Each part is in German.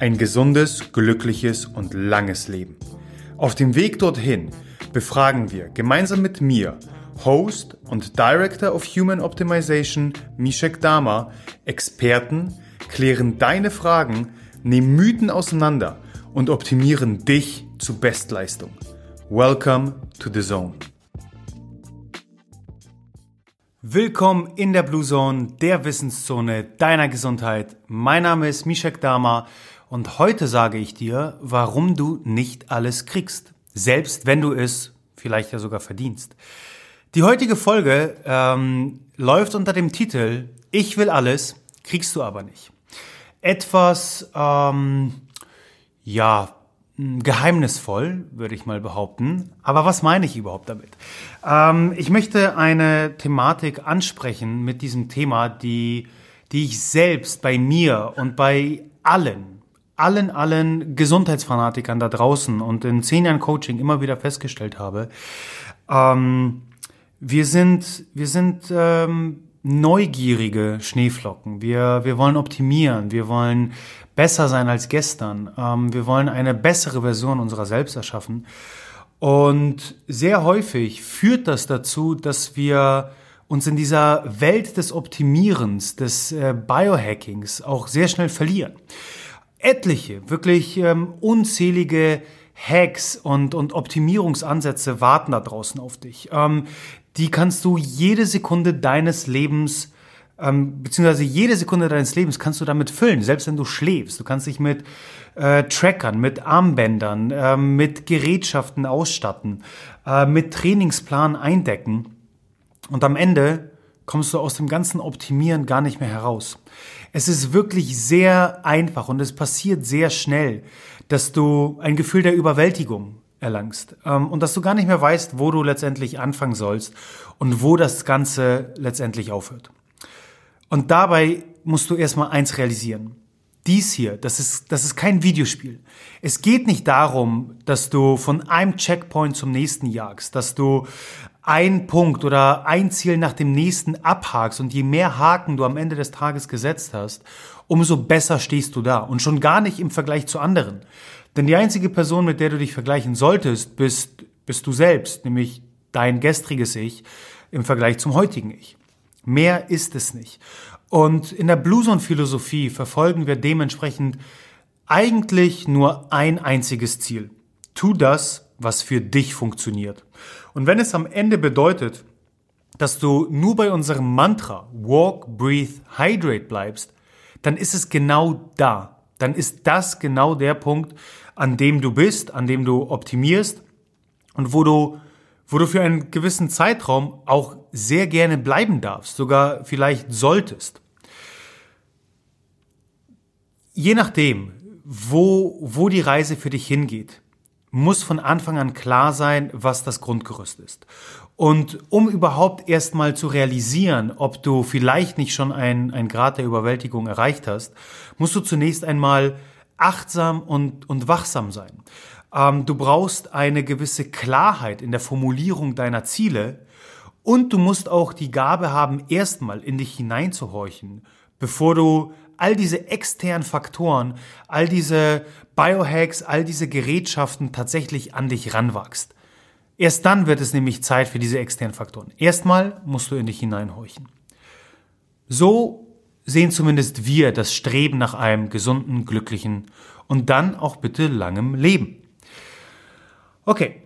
Ein gesundes, glückliches und langes Leben. Auf dem Weg dorthin befragen wir gemeinsam mit mir, Host und Director of Human Optimization Mishek Dama, Experten, klären deine Fragen, nehmen Mythen auseinander und optimieren dich zu Bestleistung. Welcome to the Zone. Willkommen in der Blue Zone, der Wissenszone deiner Gesundheit. Mein Name ist Mishek Dama und heute sage ich dir, warum du nicht alles kriegst, selbst wenn du es vielleicht ja sogar verdienst. Die heutige Folge ähm, läuft unter dem Titel Ich will alles, kriegst du aber nicht. Etwas, ähm, ja, geheimnisvoll, würde ich mal behaupten. Aber was meine ich überhaupt damit? Ähm, ich möchte eine Thematik ansprechen mit diesem Thema, die, die ich selbst bei mir und bei allen, allen, allen Gesundheitsfanatikern da draußen und in zehn Jahren Coaching immer wieder festgestellt habe. Ähm, wir sind, wir sind ähm, neugierige Schneeflocken. Wir, wir wollen optimieren. Wir wollen besser sein als gestern. Ähm, wir wollen eine bessere Version unserer selbst erschaffen. Und sehr häufig führt das dazu, dass wir uns in dieser Welt des Optimierens, des äh, Biohackings auch sehr schnell verlieren. Etliche, wirklich ähm, unzählige Hacks und, und Optimierungsansätze warten da draußen auf dich. Ähm, die kannst du jede Sekunde deines Lebens ähm, beziehungsweise jede Sekunde deines Lebens kannst du damit füllen, selbst wenn du schläfst. Du kannst dich mit äh, Trackern, mit Armbändern, äh, mit Gerätschaften ausstatten, äh, mit Trainingsplan eindecken. Und am Ende kommst du aus dem ganzen Optimieren gar nicht mehr heraus. Es ist wirklich sehr einfach und es passiert sehr schnell, dass du ein Gefühl der Überwältigung erlangst ähm, und dass du gar nicht mehr weißt, wo du letztendlich anfangen sollst und wo das Ganze letztendlich aufhört. Und dabei musst du erstmal eins realisieren. Dies hier, das ist, das ist kein Videospiel. Es geht nicht darum, dass du von einem Checkpoint zum nächsten jagst, dass du ein Punkt oder ein Ziel nach dem nächsten abhakst und je mehr Haken du am Ende des Tages gesetzt hast, umso besser stehst du da und schon gar nicht im Vergleich zu anderen. Denn die einzige Person, mit der du dich vergleichen solltest, bist, bist du selbst, nämlich dein gestriges Ich im Vergleich zum heutigen Ich. Mehr ist es nicht. Und in der Blueson-Philosophie verfolgen wir dementsprechend eigentlich nur ein einziges Ziel. Tu das, was für dich funktioniert. Und wenn es am Ende bedeutet, dass du nur bei unserem Mantra Walk, Breathe, Hydrate bleibst, dann ist es genau da. Dann ist das genau der Punkt, an dem du bist, an dem du optimierst und wo du wo du für einen gewissen Zeitraum auch sehr gerne bleiben darfst, sogar vielleicht solltest. Je nachdem, wo, wo die Reise für dich hingeht, muss von Anfang an klar sein, was das Grundgerüst ist. Und um überhaupt erstmal zu realisieren, ob du vielleicht nicht schon ein, ein Grad der Überwältigung erreicht hast, musst du zunächst einmal achtsam und, und wachsam sein. Ähm, du brauchst eine gewisse Klarheit in der Formulierung deiner Ziele und du musst auch die Gabe haben, erstmal in dich hineinzuhorchen, bevor du all diese externen Faktoren, all diese Biohacks, all diese Gerätschaften tatsächlich an dich ranwachst. Erst dann wird es nämlich Zeit für diese externen Faktoren. Erstmal musst du in dich hineinhorchen. So sehen zumindest wir das Streben nach einem gesunden, glücklichen und dann auch bitte langem Leben. Okay.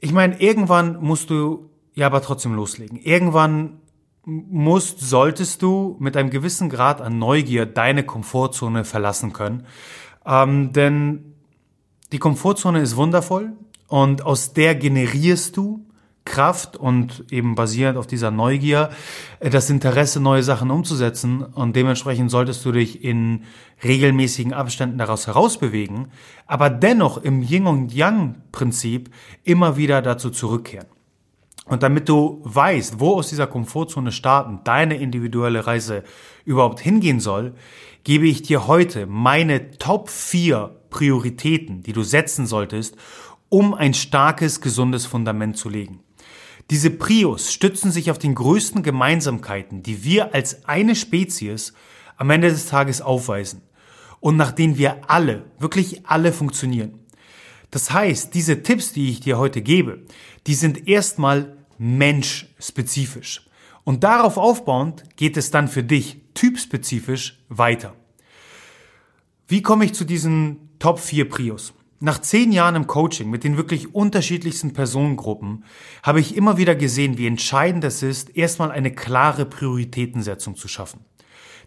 Ich meine, irgendwann musst du ja aber trotzdem loslegen. Irgendwann musst, solltest du mit einem gewissen Grad an Neugier deine Komfortzone verlassen können. Ähm, denn die Komfortzone ist wundervoll und aus der generierst du Kraft und eben basierend auf dieser Neugier äh, das Interesse, neue Sachen umzusetzen. Und dementsprechend solltest du dich in regelmäßigen Abständen daraus herausbewegen, aber dennoch im Yin und Yang Prinzip immer wieder dazu zurückkehren. Und damit du weißt, wo aus dieser Komfortzone starten deine individuelle Reise überhaupt hingehen soll, gebe ich dir heute meine Top 4 Prioritäten, die du setzen solltest, um ein starkes, gesundes Fundament zu legen. Diese Prios stützen sich auf den größten Gemeinsamkeiten, die wir als eine Spezies am Ende des Tages aufweisen und nach denen wir alle, wirklich alle funktionieren. Das heißt, diese Tipps, die ich dir heute gebe, die sind erstmal menschspezifisch. Und darauf aufbauend geht es dann für dich typspezifisch weiter. Wie komme ich zu diesen Top 4 Prios? Nach zehn Jahren im Coaching mit den wirklich unterschiedlichsten Personengruppen habe ich immer wieder gesehen, wie entscheidend es ist, erstmal eine klare Prioritätensetzung zu schaffen.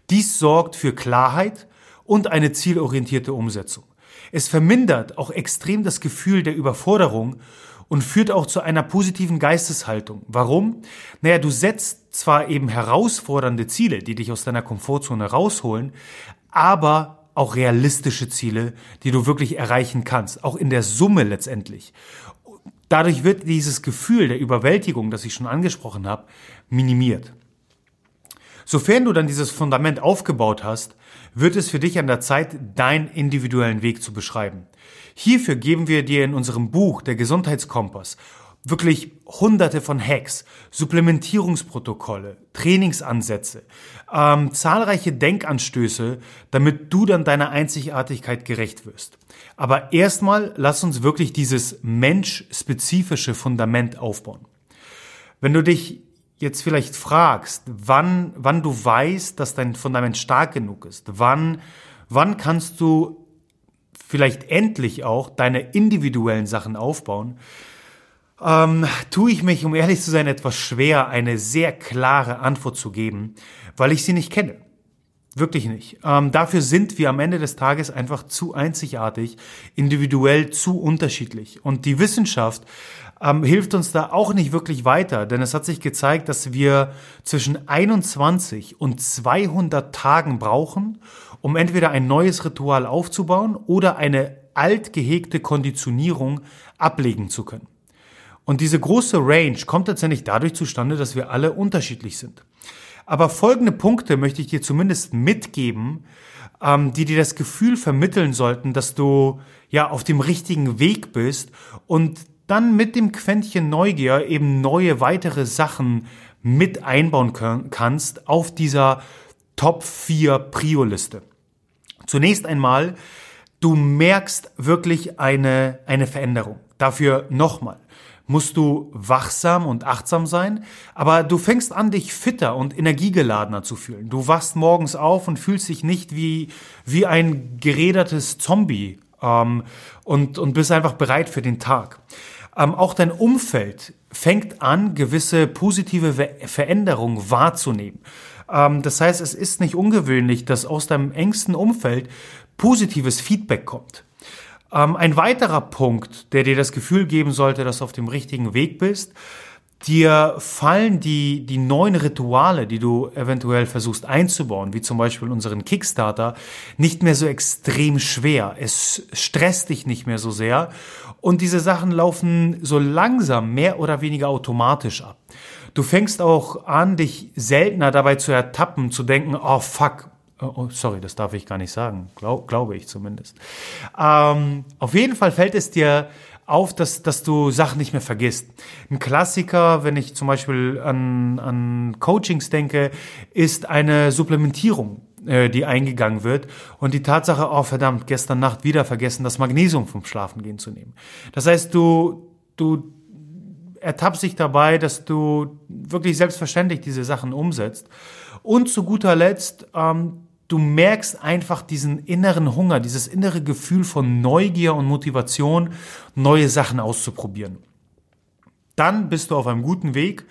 Dies sorgt für Klarheit und eine zielorientierte Umsetzung. Es vermindert auch extrem das Gefühl der Überforderung und führt auch zu einer positiven Geisteshaltung. Warum? Naja, du setzt zwar eben herausfordernde Ziele, die dich aus deiner Komfortzone rausholen, aber auch realistische Ziele, die du wirklich erreichen kannst, auch in der Summe letztendlich. Dadurch wird dieses Gefühl der Überwältigung, das ich schon angesprochen habe, minimiert. Sofern du dann dieses Fundament aufgebaut hast, wird es für dich an der Zeit, deinen individuellen Weg zu beschreiben. Hierfür geben wir dir in unserem Buch Der Gesundheitskompass wirklich hunderte von Hacks, Supplementierungsprotokolle, Trainingsansätze, ähm, zahlreiche Denkanstöße, damit du dann deiner Einzigartigkeit gerecht wirst. Aber erstmal lass uns wirklich dieses menschspezifische Fundament aufbauen. Wenn du dich jetzt vielleicht fragst, wann, wann du weißt, dass dein Fundament stark genug ist, wann, wann kannst du vielleicht endlich auch deine individuellen Sachen aufbauen, ähm, tue ich mich, um ehrlich zu sein, etwas schwer, eine sehr klare Antwort zu geben, weil ich sie nicht kenne. Wirklich nicht. Ähm, dafür sind wir am Ende des Tages einfach zu einzigartig, individuell zu unterschiedlich. Und die Wissenschaft ähm, hilft uns da auch nicht wirklich weiter, denn es hat sich gezeigt, dass wir zwischen 21 und 200 Tagen brauchen, um entweder ein neues Ritual aufzubauen oder eine alt gehegte Konditionierung ablegen zu können. Und diese große Range kommt tatsächlich dadurch zustande, dass wir alle unterschiedlich sind. Aber folgende Punkte möchte ich dir zumindest mitgeben, ähm, die dir das Gefühl vermitteln sollten, dass du ja auf dem richtigen Weg bist und dann mit dem Quäntchen Neugier eben neue weitere Sachen mit einbauen kannst auf dieser Top 4 Prio-Liste. Zunächst einmal, du merkst wirklich eine, eine Veränderung. Dafür nochmal musst du wachsam und achtsam sein, aber du fängst an, dich fitter und energiegeladener zu fühlen. Du wachst morgens auf und fühlst dich nicht wie, wie ein gerädertes Zombie ähm, und, und bist einfach bereit für den Tag. Ähm, auch dein Umfeld fängt an, gewisse positive Veränderungen wahrzunehmen. Ähm, das heißt, es ist nicht ungewöhnlich, dass aus deinem engsten Umfeld positives Feedback kommt. Ähm, ein weiterer Punkt, der dir das Gefühl geben sollte, dass du auf dem richtigen Weg bist, dir fallen die, die neuen Rituale, die du eventuell versuchst einzubauen, wie zum Beispiel unseren Kickstarter, nicht mehr so extrem schwer. Es stresst dich nicht mehr so sehr und diese Sachen laufen so langsam mehr oder weniger automatisch ab. Du fängst auch an, dich seltener dabei zu ertappen, zu denken, oh fuck, oh, oh sorry, das darf ich gar nicht sagen, Glaub, glaube ich zumindest. Ähm, auf jeden Fall fällt es dir auf, dass, dass du Sachen nicht mehr vergisst. Ein Klassiker, wenn ich zum Beispiel an, an Coachings denke, ist eine Supplementierung äh, die eingegangen wird und die Tatsache, oh verdammt, gestern Nacht wieder vergessen, das Magnesium vom Schlafengehen zu nehmen. Das heißt, du, du ertappst dich dabei, dass du wirklich selbstverständlich diese Sachen umsetzt. Und zu guter Letzt, ähm, du merkst einfach diesen inneren Hunger, dieses innere Gefühl von Neugier und Motivation, neue Sachen auszuprobieren. Dann bist du auf einem guten Weg,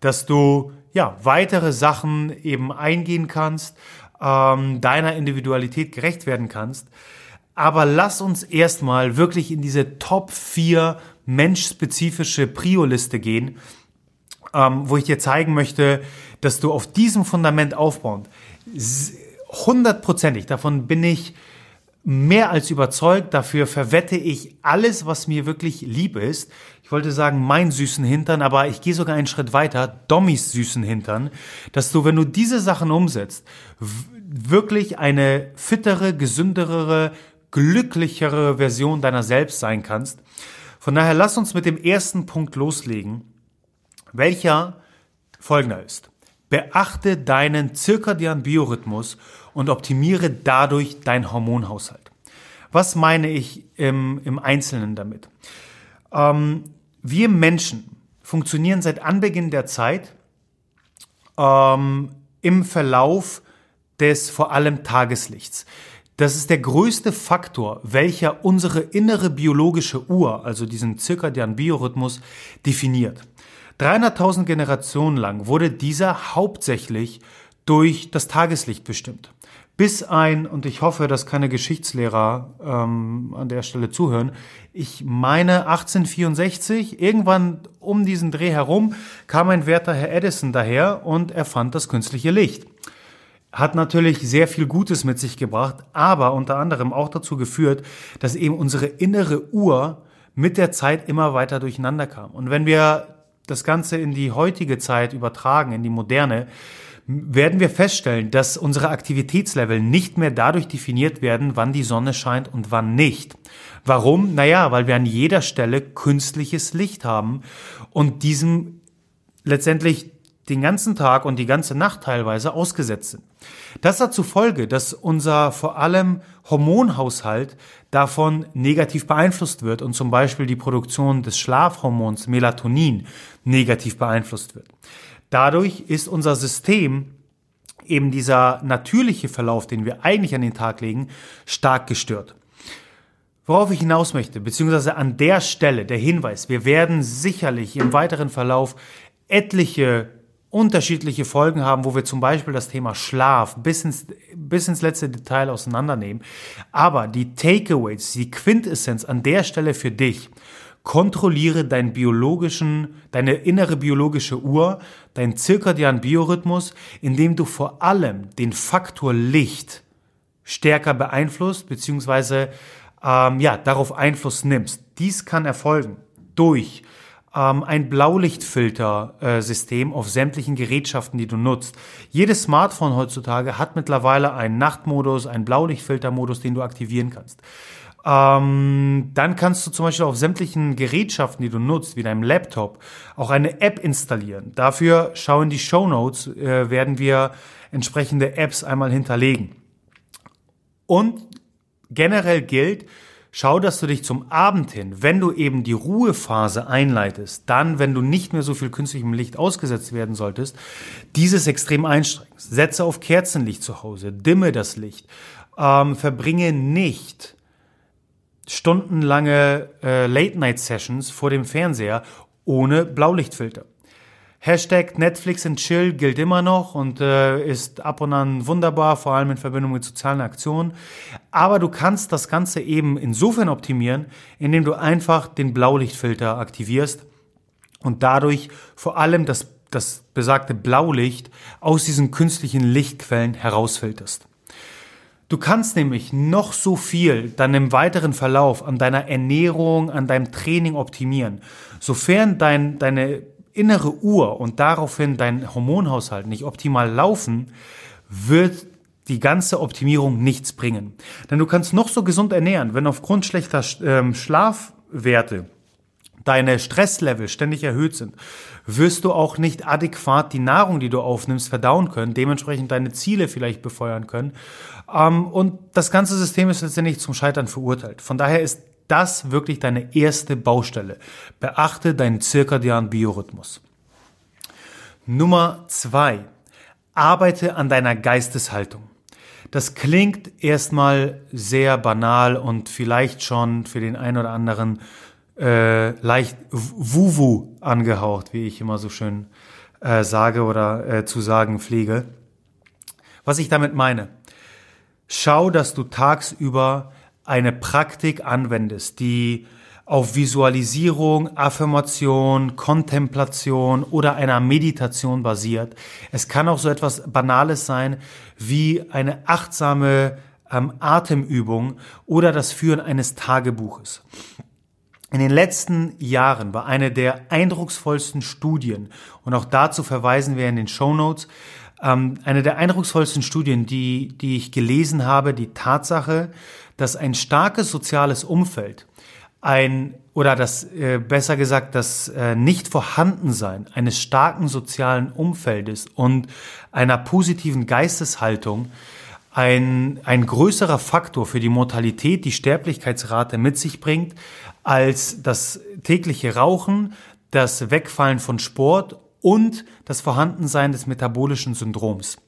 dass du ja weitere Sachen eben eingehen kannst, ähm, deiner Individualität gerecht werden kannst. Aber lass uns erstmal wirklich in diese Top 4 menschspezifische Prio-Liste gehen, ähm, wo ich dir zeigen möchte, dass du auf diesem Fundament aufbauen, hundertprozentig, davon bin ich mehr als überzeugt, dafür verwette ich alles, was mir wirklich lieb ist. Ich wollte sagen, mein süßen Hintern, aber ich gehe sogar einen Schritt weiter, Dommys süßen Hintern, dass du, wenn du diese Sachen umsetzt, wirklich eine fittere, gesündere, glücklichere Version deiner selbst sein kannst. Von daher lass uns mit dem ersten Punkt loslegen, welcher folgender ist. Beachte deinen zirkadianen Biorhythmus und optimiere dadurch deinen Hormonhaushalt. Was meine ich im, im Einzelnen damit? Ähm, wir Menschen funktionieren seit Anbeginn der Zeit ähm, im Verlauf des vor allem Tageslichts. Das ist der größte Faktor, welcher unsere innere biologische Uhr, also diesen zirkadianen Biorhythmus, definiert. 300.000 Generationen lang wurde dieser hauptsächlich durch das Tageslicht bestimmt. Bis ein, und ich hoffe, dass keine Geschichtslehrer ähm, an der Stelle zuhören, ich meine 1864, irgendwann um diesen Dreh herum, kam ein werter Herr Edison daher und erfand das künstliche Licht hat natürlich sehr viel Gutes mit sich gebracht, aber unter anderem auch dazu geführt, dass eben unsere innere Uhr mit der Zeit immer weiter durcheinander kam. Und wenn wir das Ganze in die heutige Zeit übertragen, in die moderne, werden wir feststellen, dass unsere Aktivitätslevel nicht mehr dadurch definiert werden, wann die Sonne scheint und wann nicht. Warum? Naja, weil wir an jeder Stelle künstliches Licht haben und diesem letztendlich den ganzen Tag und die ganze Nacht teilweise ausgesetzt sind. Das hat zur Folge, dass unser vor allem Hormonhaushalt davon negativ beeinflusst wird und zum Beispiel die Produktion des Schlafhormons Melatonin negativ beeinflusst wird. Dadurch ist unser System eben dieser natürliche Verlauf, den wir eigentlich an den Tag legen, stark gestört. Worauf ich hinaus möchte, beziehungsweise an der Stelle der Hinweis, wir werden sicherlich im weiteren Verlauf etliche unterschiedliche Folgen haben, wo wir zum Beispiel das Thema Schlaf bis ins, bis ins letzte Detail auseinandernehmen. Aber die Takeaways, die Quintessenz an der Stelle für dich, kontrolliere deinen biologischen, deine innere biologische Uhr, deinen zirkadianen Biorhythmus, indem du vor allem den Faktor Licht stärker beeinflusst, beziehungsweise ähm, ja, darauf Einfluss nimmst. Dies kann erfolgen durch ähm, ein Blaulichtfilter-System auf sämtlichen Gerätschaften, die du nutzt. Jedes Smartphone heutzutage hat mittlerweile einen Nachtmodus, einen Blaulichtfiltermodus, den du aktivieren kannst. Ähm, dann kannst du zum Beispiel auf sämtlichen Gerätschaften, die du nutzt, wie deinem Laptop, auch eine App installieren. Dafür schau in die Show Notes, äh, werden wir entsprechende Apps einmal hinterlegen. Und generell gilt, Schau, dass du dich zum Abend hin, wenn du eben die Ruhephase einleitest, dann, wenn du nicht mehr so viel künstlichem Licht ausgesetzt werden solltest, dieses extrem einstrengst. Setze auf Kerzenlicht zu Hause, dimme das Licht, ähm, verbringe nicht stundenlange äh, Late-Night-Sessions vor dem Fernseher ohne Blaulichtfilter. Hashtag Netflix and Chill gilt immer noch und äh, ist ab und an wunderbar, vor allem in Verbindung mit sozialen Aktionen. Aber du kannst das Ganze eben insofern optimieren, indem du einfach den Blaulichtfilter aktivierst und dadurch vor allem das, das besagte Blaulicht aus diesen künstlichen Lichtquellen herausfilterst. Du kannst nämlich noch so viel dann im weiteren Verlauf an deiner Ernährung, an deinem Training optimieren. Sofern dein, deine innere Uhr und daraufhin dein Hormonhaushalt nicht optimal laufen, wird die ganze Optimierung nichts bringen. Denn du kannst noch so gesund ernähren, wenn aufgrund schlechter ähm, Schlafwerte deine Stresslevel ständig erhöht sind, wirst du auch nicht adäquat die Nahrung, die du aufnimmst, verdauen können, dementsprechend deine Ziele vielleicht befeuern können. Ähm, und das ganze System ist letztendlich zum Scheitern verurteilt. Von daher ist das wirklich deine erste Baustelle. Beachte deinen zirkadianen Biorhythmus. Nummer zwei. Arbeite an deiner Geisteshaltung. Das klingt erstmal sehr banal und vielleicht schon für den einen oder anderen äh, leicht wuwu angehaucht, wie ich immer so schön äh, sage oder äh, zu sagen pflege. Was ich damit meine, schau, dass du tagsüber eine Praktik anwendest, die auf Visualisierung, Affirmation, Kontemplation oder einer Meditation basiert. Es kann auch so etwas Banales sein wie eine achtsame ähm, Atemübung oder das Führen eines Tagebuches. In den letzten Jahren war eine der eindrucksvollsten Studien, und auch dazu verweisen wir in den Show Notes, ähm, eine der eindrucksvollsten Studien, die, die ich gelesen habe, die Tatsache, dass ein starkes soziales Umfeld ein oder das äh, besser gesagt das äh, nicht vorhandensein eines starken sozialen Umfeldes und einer positiven Geisteshaltung ein, ein größerer Faktor für die Mortalität, die Sterblichkeitsrate mit sich bringt, als das tägliche Rauchen, das Wegfallen von Sport und das Vorhandensein des metabolischen Syndroms.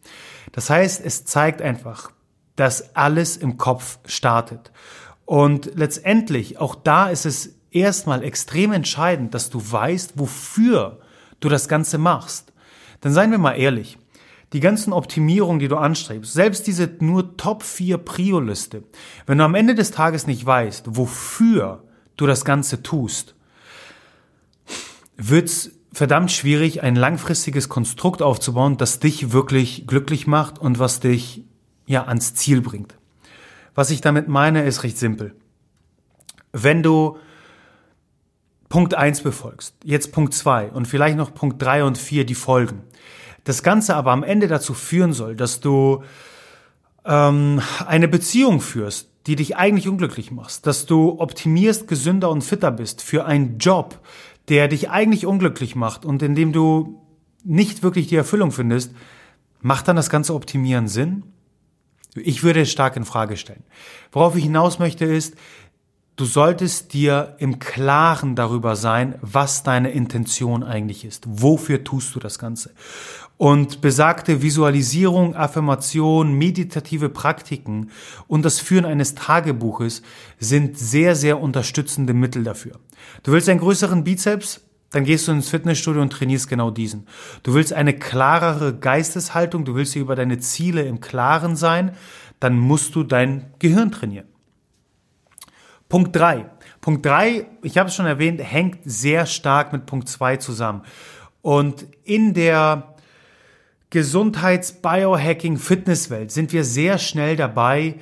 Das heißt, es zeigt einfach, dass alles im Kopf startet. Und letztendlich, auch da ist es erstmal extrem entscheidend, dass du weißt, wofür du das Ganze machst. Denn seien wir mal ehrlich, die ganzen Optimierungen, die du anstrebst, selbst diese nur Top 4 Prio-Liste, wenn du am Ende des Tages nicht weißt, wofür du das Ganze tust, wird's verdammt schwierig, ein langfristiges Konstrukt aufzubauen, das dich wirklich glücklich macht und was dich ja ans Ziel bringt. Was ich damit meine, ist recht simpel. Wenn du Punkt 1 befolgst, jetzt Punkt 2 und vielleicht noch Punkt 3 und 4 die folgen, das Ganze aber am Ende dazu führen soll, dass du ähm, eine Beziehung führst, die dich eigentlich unglücklich machst, dass du optimierst, gesünder und fitter bist für einen Job, der dich eigentlich unglücklich macht und in dem du nicht wirklich die Erfüllung findest, macht dann das ganze Optimieren Sinn? Ich würde es stark in Frage stellen. Worauf ich hinaus möchte ist, Du solltest dir im Klaren darüber sein, was deine Intention eigentlich ist. Wofür tust du das Ganze? Und besagte Visualisierung, Affirmation, meditative Praktiken und das Führen eines Tagebuches sind sehr, sehr unterstützende Mittel dafür. Du willst einen größeren Bizeps? Dann gehst du ins Fitnessstudio und trainierst genau diesen. Du willst eine klarere Geisteshaltung, du willst dir über deine Ziele im Klaren sein, dann musst du dein Gehirn trainieren. Punkt drei. Punkt drei, ich habe es schon erwähnt, hängt sehr stark mit Punkt zwei zusammen. Und in der Gesundheits-Biohacking-Fitnesswelt sind wir sehr schnell dabei,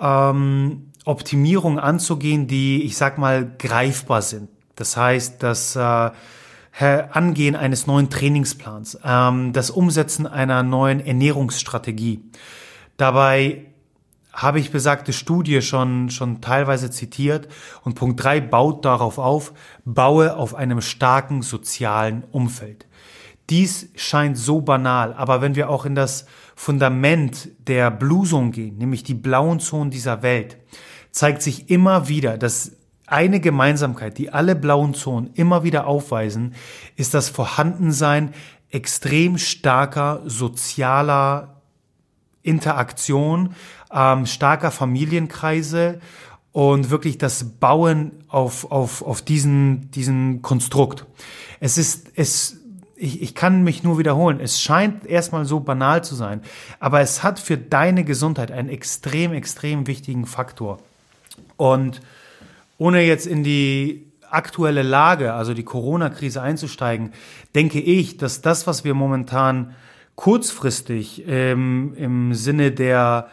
ähm, Optimierungen anzugehen, die, ich sag mal, greifbar sind. Das heißt, das äh, Angehen eines neuen Trainingsplans, ähm, das Umsetzen einer neuen Ernährungsstrategie. Dabei habe ich besagte Studie schon, schon teilweise zitiert und Punkt drei baut darauf auf, baue auf einem starken sozialen Umfeld. Dies scheint so banal, aber wenn wir auch in das Fundament der Blue Zone gehen, nämlich die blauen Zonen dieser Welt, zeigt sich immer wieder, dass eine Gemeinsamkeit, die alle blauen Zonen immer wieder aufweisen, ist das Vorhandensein extrem starker sozialer Interaktion, ähm, starker Familienkreise und wirklich das Bauen auf, auf, auf diesen, diesen Konstrukt. Es ist, es, ich, ich kann mich nur wiederholen. Es scheint erstmal so banal zu sein, aber es hat für deine Gesundheit einen extrem, extrem wichtigen Faktor. Und ohne jetzt in die aktuelle Lage, also die Corona-Krise einzusteigen, denke ich, dass das, was wir momentan kurzfristig ähm, im Sinne der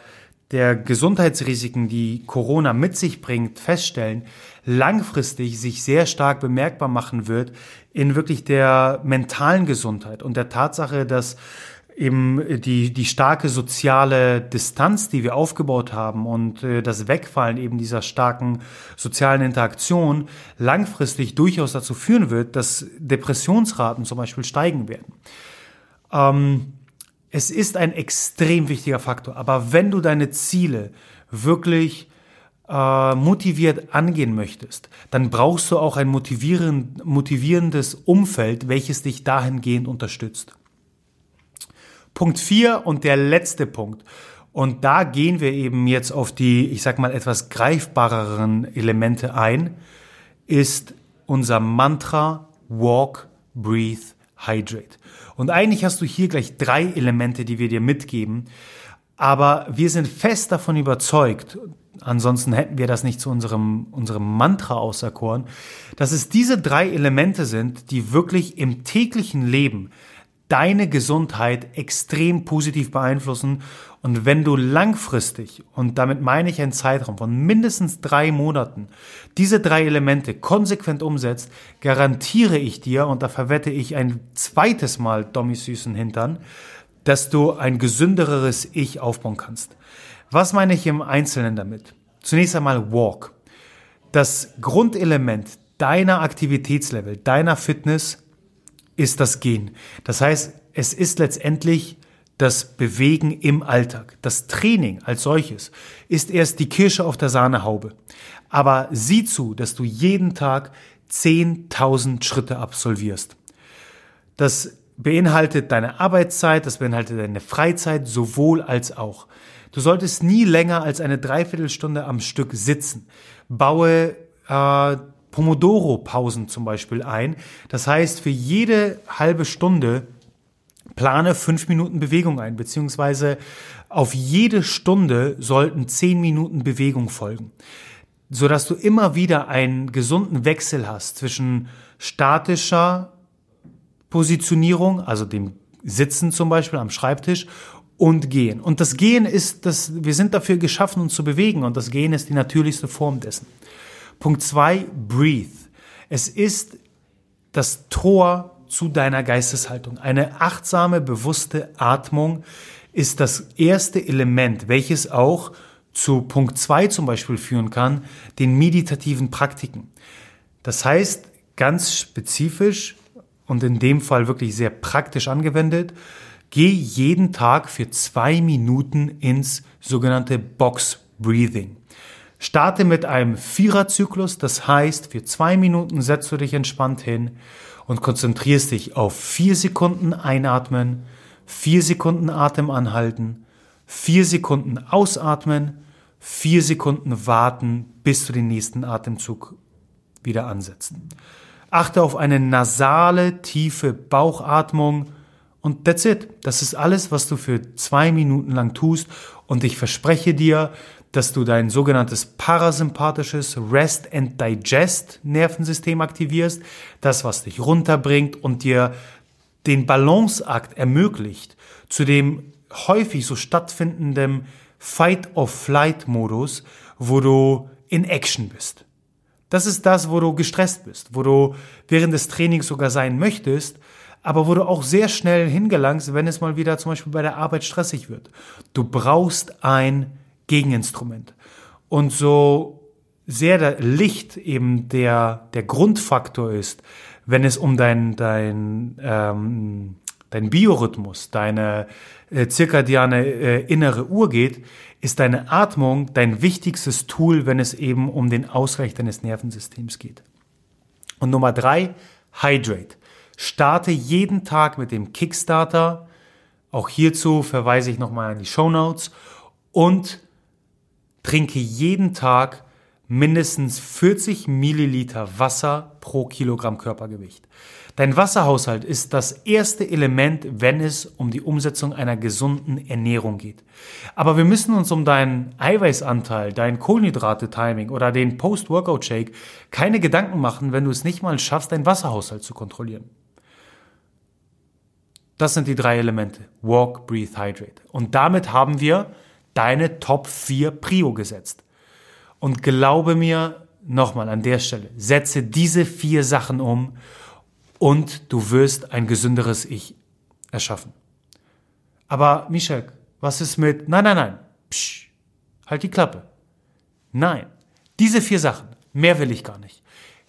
der Gesundheitsrisiken, die Corona mit sich bringt, feststellen, langfristig sich sehr stark bemerkbar machen wird in wirklich der mentalen Gesundheit und der Tatsache, dass eben die, die starke soziale Distanz, die wir aufgebaut haben und äh, das Wegfallen eben dieser starken sozialen Interaktion langfristig durchaus dazu führen wird, dass Depressionsraten zum Beispiel steigen werden. Ähm, es ist ein extrem wichtiger Faktor. Aber wenn du deine Ziele wirklich äh, motiviert angehen möchtest, dann brauchst du auch ein motivierend, motivierendes Umfeld, welches dich dahingehend unterstützt. Punkt vier und der letzte Punkt. Und da gehen wir eben jetzt auf die, ich sag mal, etwas greifbareren Elemente ein, ist unser Mantra Walk, Breathe, Hydrate. Und eigentlich hast du hier gleich drei Elemente, die wir dir mitgeben. Aber wir sind fest davon überzeugt, ansonsten hätten wir das nicht zu unserem, unserem Mantra auserkoren, dass es diese drei Elemente sind, die wirklich im täglichen Leben deine Gesundheit extrem positiv beeinflussen. Und wenn du langfristig, und damit meine ich einen Zeitraum von mindestens drei Monaten, diese drei Elemente konsequent umsetzt, garantiere ich dir, und da verwette ich ein zweites Mal Dommys süßen Hintern, dass du ein gesündereres Ich aufbauen kannst. Was meine ich im Einzelnen damit? Zunächst einmal Walk. Das Grundelement deiner Aktivitätslevel, deiner Fitness ist das Gehen. Das heißt, es ist letztendlich das Bewegen im Alltag. Das Training als solches ist erst die Kirsche auf der Sahnehaube. Aber sieh zu, dass du jeden Tag 10.000 Schritte absolvierst. Das beinhaltet deine Arbeitszeit, das beinhaltet deine Freizeit sowohl als auch. Du solltest nie länger als eine Dreiviertelstunde am Stück sitzen. Baue äh, Pomodoro-Pausen zum Beispiel ein. Das heißt, für jede halbe Stunde plane fünf Minuten Bewegung ein, beziehungsweise auf jede Stunde sollten zehn Minuten Bewegung folgen, sodass du immer wieder einen gesunden Wechsel hast zwischen statischer Positionierung, also dem Sitzen zum Beispiel am Schreibtisch und Gehen. Und das Gehen ist, das, wir sind dafür geschaffen, uns zu bewegen und das Gehen ist die natürlichste Form dessen. Punkt zwei, breathe. Es ist das Tor zu deiner Geisteshaltung. Eine achtsame, bewusste Atmung ist das erste Element, welches auch zu Punkt zwei zum Beispiel führen kann, den meditativen Praktiken. Das heißt, ganz spezifisch und in dem Fall wirklich sehr praktisch angewendet, geh jeden Tag für zwei Minuten ins sogenannte Box Breathing. Starte mit einem Viererzyklus, das heißt, für zwei Minuten setzt du dich entspannt hin und konzentrierst dich auf vier Sekunden einatmen, vier Sekunden Atem anhalten, vier Sekunden ausatmen, vier Sekunden warten, bis du den nächsten Atemzug wieder ansetzt. Achte auf eine nasale, tiefe Bauchatmung und that's it. Das ist alles, was du für zwei Minuten lang tust und ich verspreche dir, dass du dein sogenanntes parasympathisches Rest and Digest Nervensystem aktivierst, das was dich runterbringt und dir den Balanceakt ermöglicht zu dem häufig so stattfindenden Fight-of-Flight-Modus, wo du in Action bist. Das ist das, wo du gestresst bist, wo du während des Trainings sogar sein möchtest, aber wo du auch sehr schnell hingelangst, wenn es mal wieder zum Beispiel bei der Arbeit stressig wird. Du brauchst ein Gegeninstrument. Und so sehr der Licht eben der, der Grundfaktor ist, wenn es um dein, dein, ähm, dein Biorhythmus, deine äh, zirkadiane äh, innere Uhr geht, ist deine Atmung dein wichtigstes Tool, wenn es eben um den Ausgleich deines Nervensystems geht. Und Nummer drei, Hydrate. Starte jeden Tag mit dem Kickstarter. Auch hierzu verweise ich nochmal an die Show Notes. Und Trinke jeden Tag mindestens 40 Milliliter Wasser pro Kilogramm Körpergewicht. Dein Wasserhaushalt ist das erste Element, wenn es um die Umsetzung einer gesunden Ernährung geht. Aber wir müssen uns um deinen Eiweißanteil, dein Kohlenhydrate-Timing oder den Post-Workout-Shake keine Gedanken machen, wenn du es nicht mal schaffst, deinen Wasserhaushalt zu kontrollieren. Das sind die drei Elemente. Walk, breathe, hydrate. Und damit haben wir deine Top 4 Prio gesetzt. Und glaube mir nochmal an der Stelle, setze diese vier Sachen um und du wirst ein gesünderes Ich erschaffen. Aber Mischek, was ist mit, nein, nein, nein, Psch, halt die Klappe. Nein, diese vier Sachen, mehr will ich gar nicht.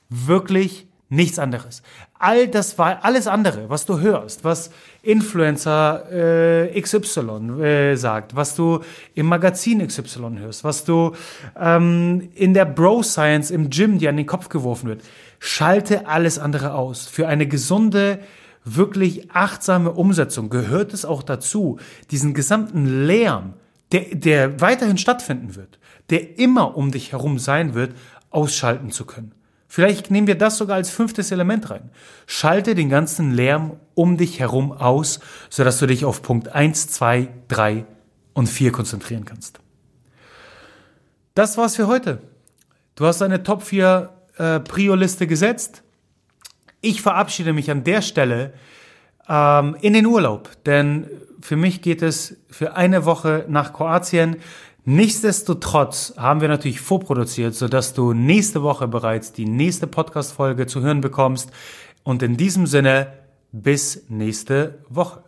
Wirklich Nichts anderes. All das war alles andere, was du hörst, was Influencer äh, XY äh, sagt, was du im Magazin XY hörst, was du ähm, in der Bro Science im Gym dir an den Kopf geworfen wird. Schalte alles andere aus. Für eine gesunde, wirklich achtsame Umsetzung gehört es auch dazu, diesen gesamten Lärm, der, der weiterhin stattfinden wird, der immer um dich herum sein wird, ausschalten zu können. Vielleicht nehmen wir das sogar als fünftes Element rein. Schalte den ganzen Lärm um dich herum aus, sodass du dich auf Punkt 1, 2, 3 und 4 konzentrieren kannst. Das war's für heute. Du hast eine Top 4 äh, Prio-Liste gesetzt. Ich verabschiede mich an der Stelle ähm, in den Urlaub, denn für mich geht es für eine Woche nach Kroatien. Nichtsdestotrotz haben wir natürlich vorproduziert, sodass du nächste Woche bereits die nächste Podcast-Folge zu hören bekommst. Und in diesem Sinne, bis nächste Woche.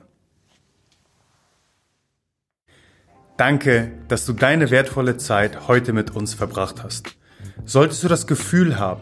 Danke, dass du deine wertvolle Zeit heute mit uns verbracht hast. Solltest du das Gefühl haben,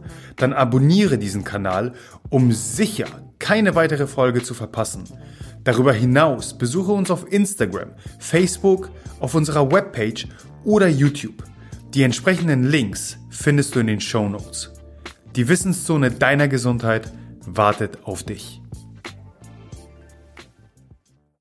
dann abonniere diesen Kanal, um sicher keine weitere Folge zu verpassen. Darüber hinaus besuche uns auf Instagram, Facebook, auf unserer Webpage oder YouTube. Die entsprechenden Links findest du in den Show Notes. Die Wissenszone deiner Gesundheit wartet auf dich.